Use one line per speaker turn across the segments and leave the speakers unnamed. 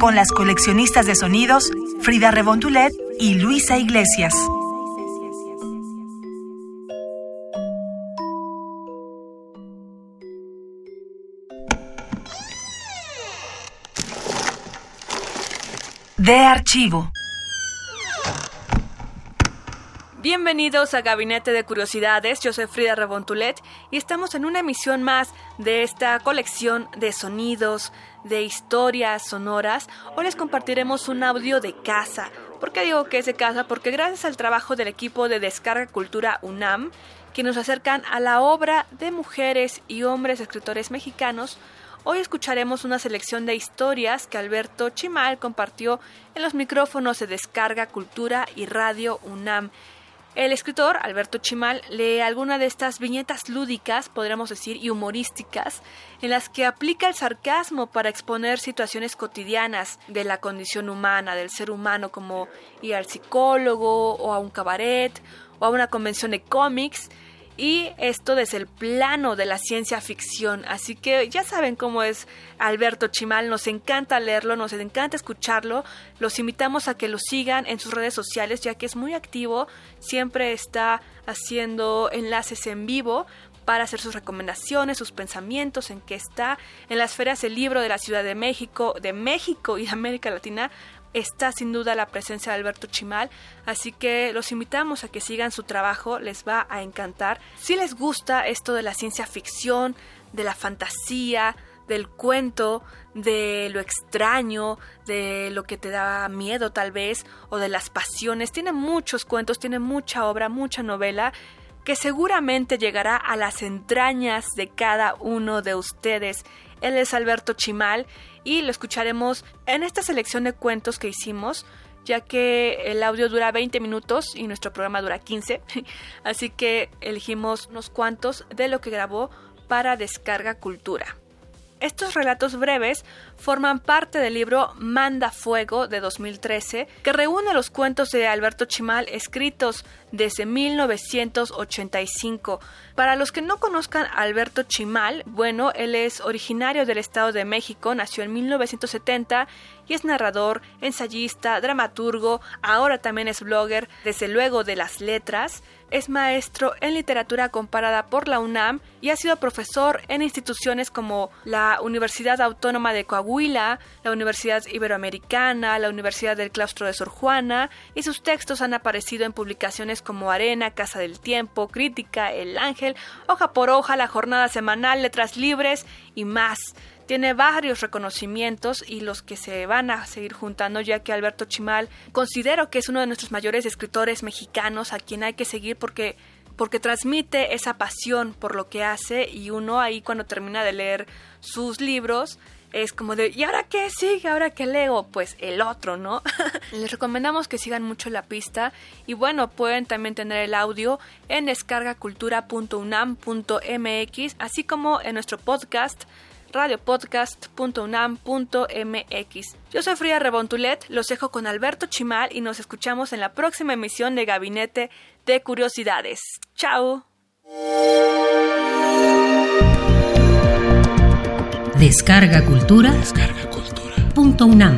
Con las coleccionistas de sonidos Frida Rebontulet y Luisa Iglesias. De archivo.
Bienvenidos a Gabinete de Curiosidades, yo soy Frida Rebontulet y estamos en una emisión más de esta colección de sonidos, de historias sonoras. Hoy les compartiremos un audio de casa. ¿Por qué digo que es de casa? Porque gracias al trabajo del equipo de Descarga Cultura UNAM, que nos acercan a la obra de mujeres y hombres escritores mexicanos, Hoy escucharemos una selección de historias que Alberto Chimal compartió en los micrófonos de Descarga Cultura y Radio UNAM. El escritor Alberto Chimal lee alguna de estas viñetas lúdicas, podríamos decir, y humorísticas, en las que aplica el sarcasmo para exponer situaciones cotidianas de la condición humana, del ser humano, como ir al psicólogo o a un cabaret o a una convención de cómics y esto desde el plano de la ciencia ficción. Así que ya saben cómo es Alberto Chimal, nos encanta leerlo, nos encanta escucharlo. Los invitamos a que lo sigan en sus redes sociales ya que es muy activo, siempre está haciendo enlaces en vivo para hacer sus recomendaciones, sus pensamientos, en qué está en las ferias del libro de la Ciudad de México, de México y de América Latina está sin duda la presencia de Alberto Chimal, así que los invitamos a que sigan su trabajo, les va a encantar. Si les gusta esto de la ciencia ficción, de la fantasía, del cuento, de lo extraño, de lo que te da miedo tal vez, o de las pasiones, tiene muchos cuentos, tiene mucha obra, mucha novela que seguramente llegará a las entrañas de cada uno de ustedes. Él es Alberto Chimal y lo escucharemos en esta selección de cuentos que hicimos, ya que el audio dura 20 minutos y nuestro programa dura 15, así que elegimos unos cuantos de lo que grabó para Descarga Cultura. Estos relatos breves forman parte del libro Manda Fuego de 2013, que reúne los cuentos de Alberto Chimal escritos desde 1985. Para los que no conozcan Alberto Chimal, bueno, él es originario del Estado de México, nació en 1970 y es narrador, ensayista, dramaturgo, ahora también es blogger, desde luego de las letras, es maestro en literatura comparada por la UNAM y ha sido profesor en instituciones como la Universidad Autónoma de Coahuila, la Universidad Iberoamericana, la Universidad del Claustro de Sor Juana, y sus textos han aparecido en publicaciones como Arena, Casa del Tiempo, Crítica, El Ángel, Hoja por Hoja, La Jornada Semanal, Letras Libres y más. Tiene varios reconocimientos y los que se van a seguir juntando ya que Alberto Chimal considero que es uno de nuestros mayores escritores mexicanos a quien hay que seguir porque porque transmite esa pasión por lo que hace y uno ahí cuando termina de leer sus libros es como de, ¿y ahora qué sigue? ¿Ahora qué leo? Pues el otro, ¿no? Les recomendamos que sigan mucho la pista y bueno, pueden también tener el audio en descargacultura.unam.mx, así como en nuestro podcast radiopodcast.unam.mx. Yo soy Frida Rebontulet, los dejo con Alberto Chimal y nos escuchamos en la próxima emisión de Gabinete de Curiosidades. ¡Chao!
Descarga Cultura. Descarga Cultura. Punto UNAM.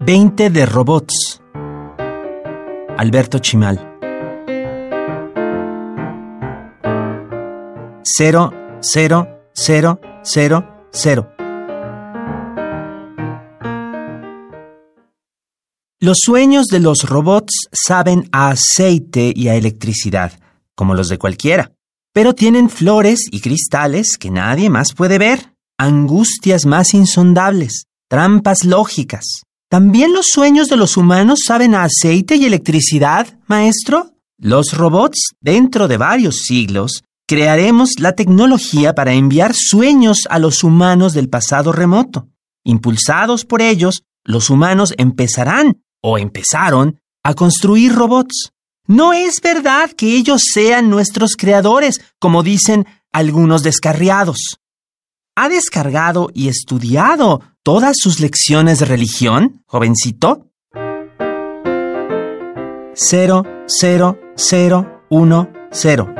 20 de robots. Alberto Chimal. 0, 0, 0, 0, 0. Los sueños de los robots saben a aceite y a electricidad, como los de cualquiera, pero tienen flores y cristales que nadie más puede ver, angustias más insondables, trampas lógicas, ¿También los sueños de los humanos saben a aceite y electricidad, maestro? Los robots, dentro de varios siglos, crearemos la tecnología para enviar sueños a los humanos del pasado remoto. Impulsados por ellos, los humanos empezarán, o empezaron, a construir robots. No es verdad que ellos sean nuestros creadores, como dicen algunos descarriados. ¿Ha descargado y estudiado todas sus lecciones de religión, jovencito? Cero, cero, cero, uno, cero.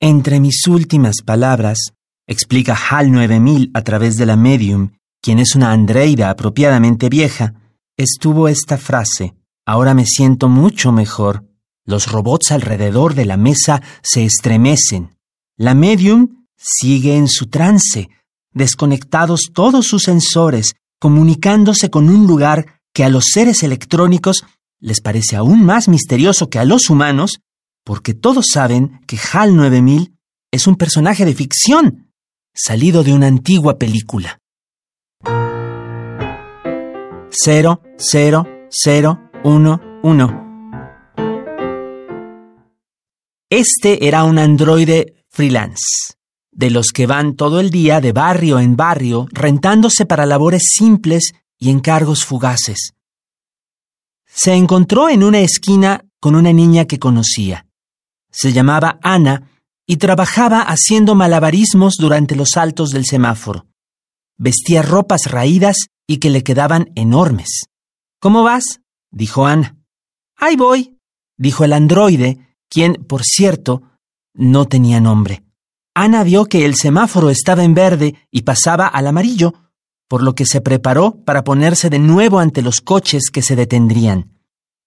Entre mis últimas palabras, explica HAL 9000 a través de la medium, quien es una andreida apropiadamente vieja, estuvo esta frase, ahora me siento mucho mejor. Los robots alrededor de la mesa se estremecen. La medium sigue en su trance, desconectados todos sus sensores, comunicándose con un lugar que a los seres electrónicos les parece aún más misterioso que a los humanos, porque todos saben que HAL 9000 es un personaje de ficción, salido de una antigua película. 0, 0, 0, 1, 1. Este era un androide freelance de los que van todo el día de barrio en barrio rentándose para labores simples y encargos fugaces. Se encontró en una esquina con una niña que conocía. Se llamaba Ana y trabajaba haciendo malabarismos durante los saltos del semáforo. Vestía ropas raídas y que le quedaban enormes. ¿Cómo vas? dijo Ana. Ahí voy, dijo el androide, quien, por cierto, no tenía nombre. Ana vio que el semáforo estaba en verde y pasaba al amarillo, por lo que se preparó para ponerse de nuevo ante los coches que se detendrían.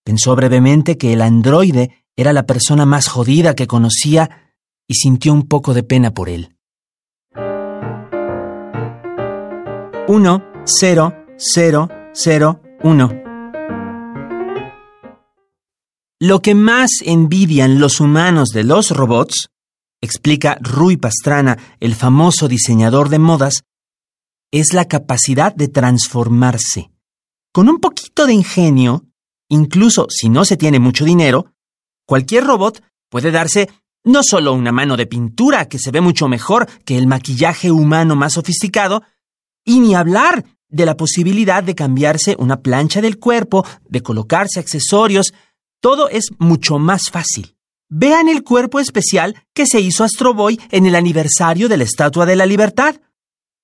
Pensó brevemente que el androide era la persona más jodida que conocía y sintió un poco de pena por él. 1, 0, 0, 0, 1. Lo que más envidian los humanos de los robots explica Rui Pastrana, el famoso diseñador de modas, es la capacidad de transformarse. Con un poquito de ingenio, incluso si no se tiene mucho dinero, cualquier robot puede darse no solo una mano de pintura que se ve mucho mejor que el maquillaje humano más sofisticado, y ni hablar de la posibilidad de cambiarse una plancha del cuerpo, de colocarse accesorios, todo es mucho más fácil. Vean el cuerpo especial que se hizo Astro Boy en el aniversario de la Estatua de la Libertad.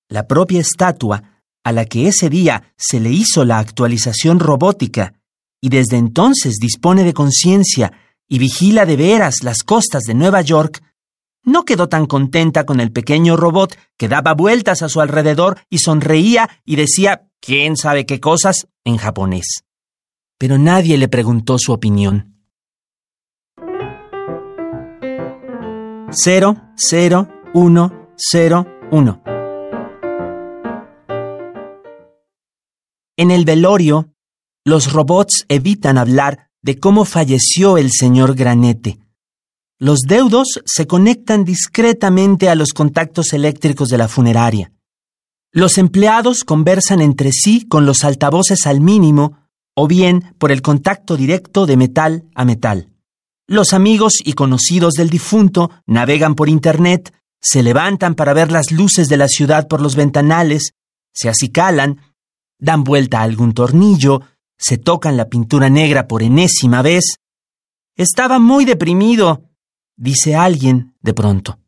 La propia estatua, a la que ese día se le hizo la actualización robótica, y desde entonces dispone de conciencia y vigila de veras las costas de Nueva York, no quedó tan contenta con el pequeño robot que daba vueltas a su alrededor y sonreía y decía quién sabe qué cosas en japonés. Pero nadie le preguntó su opinión. 0, 0, 1, 0, 1. En el velorio, los robots evitan hablar de cómo falleció el señor Granete. Los deudos se conectan discretamente a los contactos eléctricos de la funeraria. Los empleados conversan entre sí con los altavoces al mínimo o bien por el contacto directo de metal a metal. Los amigos y conocidos del difunto navegan por Internet, se levantan para ver las luces de la ciudad por los ventanales, se acicalan, dan vuelta a algún tornillo, se tocan la pintura negra por enésima vez. Estaba muy deprimido, dice alguien de pronto.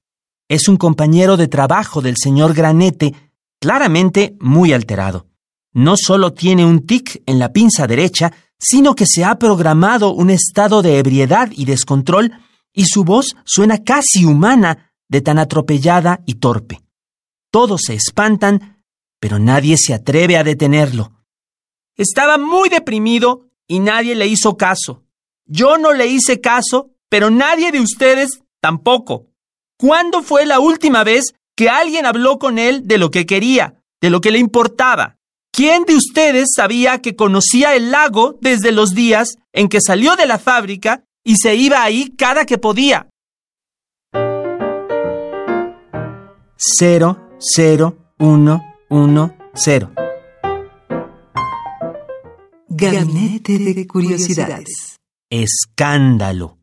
Es un compañero de trabajo del señor Granete, claramente muy alterado. No solo tiene un tic en la pinza derecha, sino que se ha programado un estado de ebriedad y descontrol y su voz suena casi humana de tan atropellada y torpe. Todos se espantan, pero nadie se atreve a detenerlo. Estaba muy deprimido y nadie le hizo caso. Yo no le hice caso, pero nadie de ustedes tampoco. ¿Cuándo fue la última vez que alguien habló con él de lo que quería, de lo que le importaba? ¿Quién de ustedes sabía que conocía el lago desde los días en que salió de la fábrica y se iba ahí cada que podía? Cero, cero, uno, uno, cero.
Gabinete de Curiosidades.
Escándalo.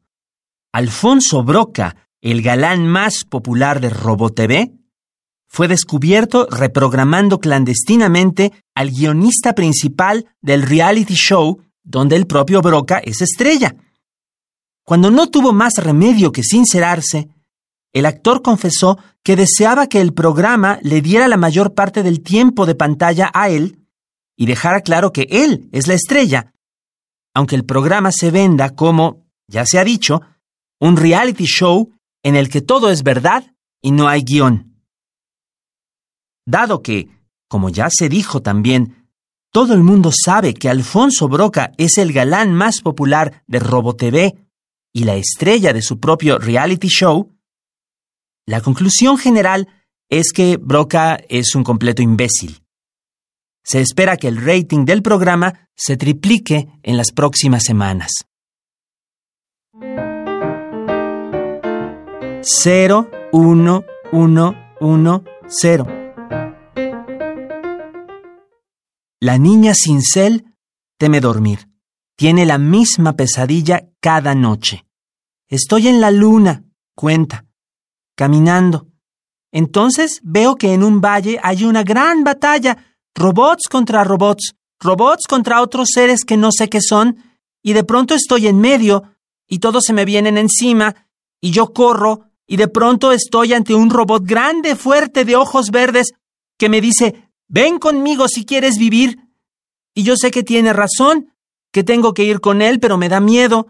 Alfonso Broca, el galán más popular de RoboTV, fue descubierto reprogramando clandestinamente al guionista principal del reality show donde el propio Broca es estrella. Cuando no tuvo más remedio que sincerarse, el actor confesó que deseaba que el programa le diera la mayor parte del tiempo de pantalla a él y dejara claro que él es la estrella, aunque el programa se venda como, ya se ha dicho, un reality show en el que todo es verdad y no hay guion. Dado que, como ya se dijo también, todo el mundo sabe que Alfonso Broca es el galán más popular de RoboTV y la estrella de su propio reality show, la conclusión general es que Broca es un completo imbécil. Se espera que el rating del programa se triplique en las próximas semanas. 0, 1, 1, 1, 0. La niña Cincel teme dormir. Tiene la misma pesadilla cada noche. Estoy en la luna, cuenta, caminando. Entonces veo que en un valle hay una gran batalla, robots contra robots, robots contra otros seres que no sé qué son, y de pronto estoy en medio, y todos se me vienen encima, y yo corro, y de pronto estoy ante un robot grande, fuerte, de ojos verdes, que me dice, ven conmigo si quieres vivir. Y yo sé que tiene razón, que tengo que ir con él, pero me da miedo.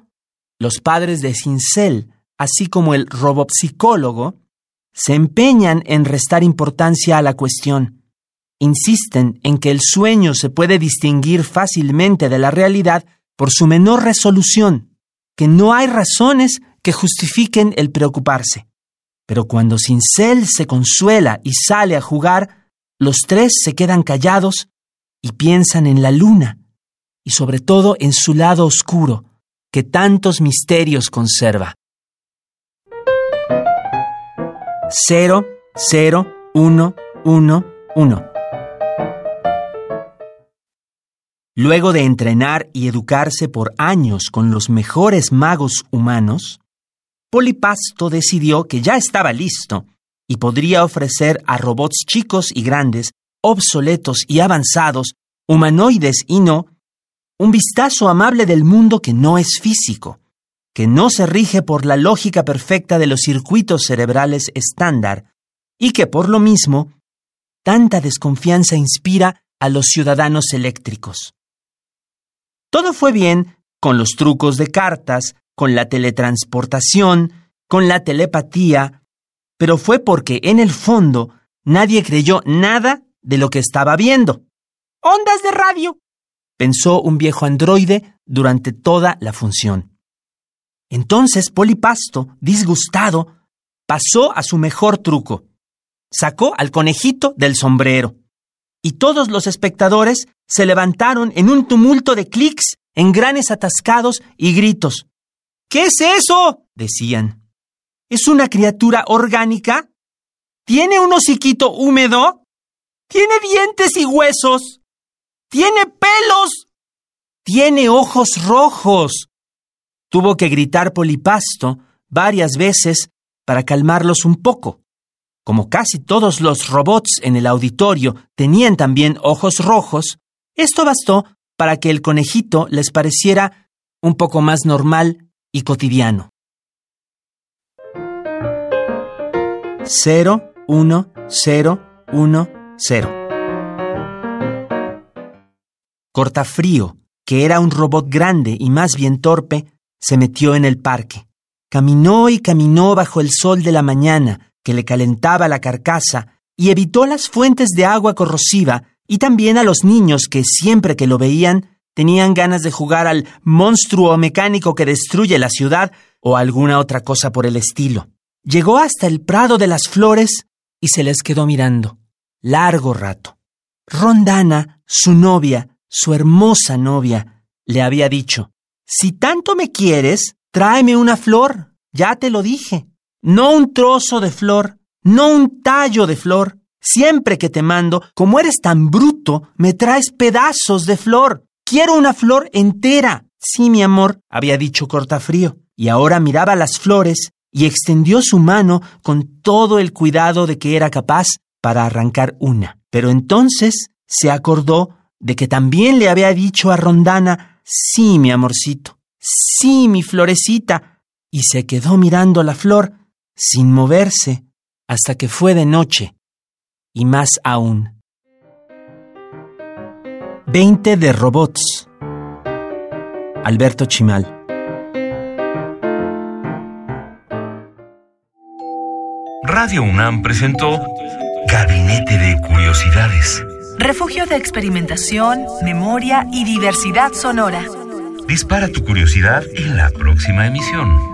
Los padres de Cincel, así como el robopsicólogo, se empeñan en restar importancia a la cuestión. Insisten en que el sueño se puede distinguir fácilmente de la realidad por su menor resolución, que no hay razones que justifiquen el preocuparse. Pero cuando Cincel se consuela y sale a jugar, los tres se quedan callados y piensan en la luna y sobre todo en su lado oscuro, que tantos misterios conserva. 0, 0, 1, 1, 1. Luego de entrenar y educarse por años con los mejores magos humanos, Polipasto decidió que ya estaba listo y podría ofrecer a robots chicos y grandes, obsoletos y avanzados, humanoides y no, un vistazo amable del mundo que no es físico, que no se rige por la lógica perfecta de los circuitos cerebrales estándar y que por lo mismo tanta desconfianza inspira a los ciudadanos eléctricos. Todo fue bien con los trucos de cartas, con la teletransportación, con la telepatía, pero fue porque en el fondo nadie creyó nada de lo que estaba viendo. Ondas de radio, pensó un viejo androide durante toda la función. Entonces Polipasto, disgustado, pasó a su mejor truco. Sacó al conejito del sombrero. Y todos los espectadores se levantaron en un tumulto de clics, engranes atascados y gritos. ¿Qué es eso? decían. ¿Es una criatura orgánica? ¿Tiene un hociquito húmedo? ¿Tiene dientes y huesos? ¡Tiene pelos! ¡Tiene ojos rojos! Tuvo que gritar Polipasto varias veces para calmarlos un poco. Como casi todos los robots en el auditorio tenían también ojos rojos, esto bastó para que el conejito les pareciera un poco más normal y cotidiano. 0, 1, 0, 1, 0. Cortafrío, que era un robot grande y más bien torpe, se metió en el parque. Caminó y caminó bajo el sol de la mañana, que le calentaba la carcasa, y evitó las fuentes de agua corrosiva y también a los niños que siempre que lo veían tenían ganas de jugar al monstruo mecánico que destruye la ciudad o alguna otra cosa por el estilo. Llegó hasta el prado de las flores y se les quedó mirando. Largo rato. Rondana, su novia, su hermosa novia, le había dicho, Si tanto me quieres, tráeme una flor, ya te lo dije. No un trozo de flor, no un tallo de flor. Siempre que te mando, como eres tan bruto, me traes pedazos de flor. Quiero una flor entera. Sí, mi amor, había dicho Cortafrío, y ahora miraba las flores y extendió su mano con todo el cuidado de que era capaz para arrancar una. Pero entonces se acordó de que también le había dicho a Rondana, sí, mi amorcito, sí, mi florecita, y se quedó mirando la flor sin moverse hasta que fue de noche, y más aún. 20 de robots. Alberto Chimal.
Radio UNAM presentó Gabinete de Curiosidades.
Refugio de experimentación, memoria y diversidad sonora.
Dispara tu curiosidad en la próxima emisión.